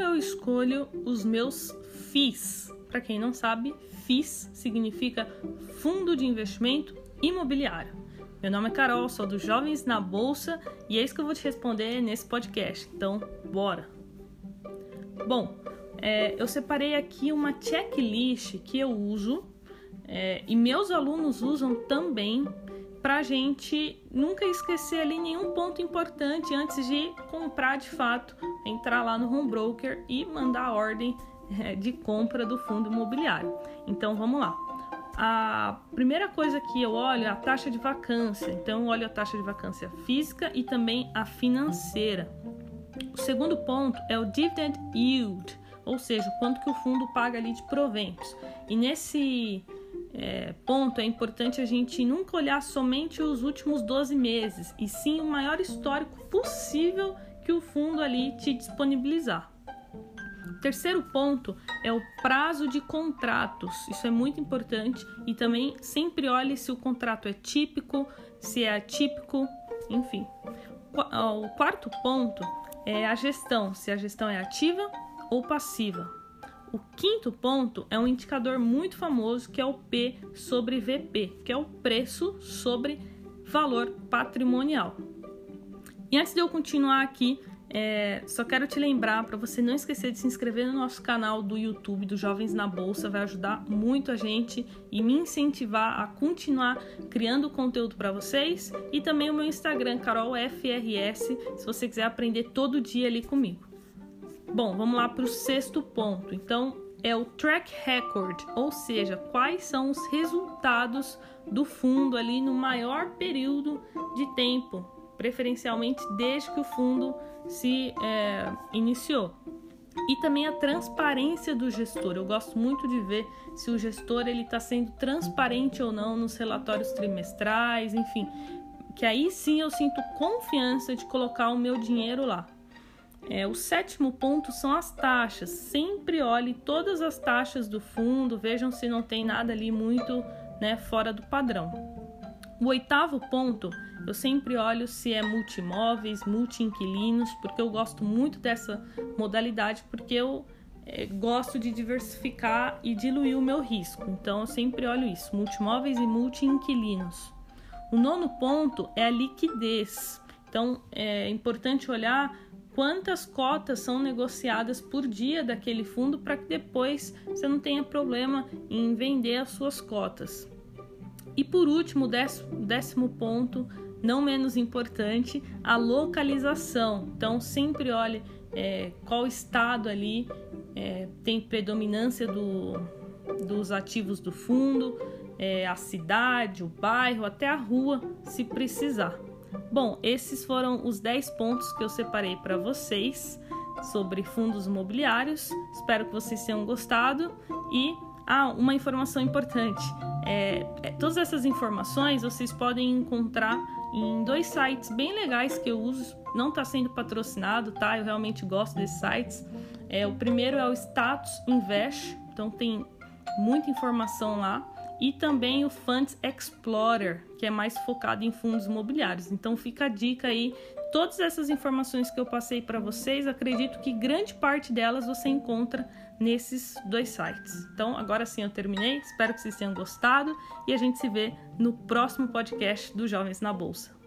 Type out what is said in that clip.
eu escolho os meus FIIs. Para quem não sabe, FIIs significa Fundo de Investimento Imobiliário. Meu nome é Carol, sou dos Jovens na Bolsa e é isso que eu vou te responder nesse podcast. Então, bora! Bom, é, eu separei aqui uma checklist que eu uso é, e meus alunos usam também para a gente nunca esquecer ali nenhum ponto importante antes de comprar de fato, entrar lá no home broker e mandar a ordem é, de compra do fundo imobiliário. Então vamos lá. A primeira coisa que eu olho é a taxa de vacância. Então eu olho a taxa de vacância física e também a financeira. O segundo ponto é o dividend yield, ou seja, quanto que o fundo paga ali de proventos. E nesse é, ponto é importante a gente nunca olhar somente os últimos 12 meses, e sim o maior histórico possível que o fundo ali te disponibilizar. Terceiro ponto é o prazo de contratos. Isso é muito importante e também sempre olhe se o contrato é típico, se é atípico, enfim. O quarto ponto é a gestão, se a gestão é ativa ou passiva. O quinto ponto é um indicador muito famoso que é o P sobre VP, que é o preço sobre valor patrimonial. E antes de eu continuar aqui, é, só quero te lembrar para você não esquecer de se inscrever no nosso canal do YouTube do Jovens na Bolsa, vai ajudar muito a gente e me incentivar a continuar criando conteúdo para vocês e também o meu Instagram carolfrs, se você quiser aprender todo dia ali comigo. Bom, vamos lá para o sexto ponto. Então, é o track record, ou seja, quais são os resultados do fundo ali no maior período de tempo, preferencialmente desde que o fundo se é, iniciou. E também a transparência do gestor. Eu gosto muito de ver se o gestor ele está sendo transparente ou não nos relatórios trimestrais, enfim, que aí sim eu sinto confiança de colocar o meu dinheiro lá. É, o sétimo ponto são as taxas. Sempre olhe todas as taxas do fundo, vejam se não tem nada ali muito né, fora do padrão. O oitavo ponto, eu sempre olho se é multimóveis, multi-inquilinos, porque eu gosto muito dessa modalidade, porque eu é, gosto de diversificar e diluir o meu risco. Então eu sempre olho isso, multimóveis e multi-inquilinos. O nono ponto é a liquidez. Então é importante olhar quantas cotas são negociadas por dia daquele fundo para que depois você não tenha problema em vender as suas cotas. E por último, décimo, décimo ponto, não menos importante, a localização. Então sempre olhe é, qual estado ali é, tem predominância do, dos ativos do fundo, é, a cidade, o bairro, até a rua, se precisar. Bom, esses foram os 10 pontos que eu separei para vocês sobre fundos imobiliários. Espero que vocês tenham gostado. E ah, uma informação importante: é, é, todas essas informações vocês podem encontrar em dois sites bem legais que eu uso. Não está sendo patrocinado, tá? Eu realmente gosto desses sites. É, o primeiro é o Status Invest, então tem muita informação lá e também o Funds Explorer, que é mais focado em fundos imobiliários. Então fica a dica aí. Todas essas informações que eu passei para vocês, acredito que grande parte delas você encontra nesses dois sites. Então, agora sim eu terminei. Espero que vocês tenham gostado e a gente se vê no próximo podcast do Jovens na Bolsa.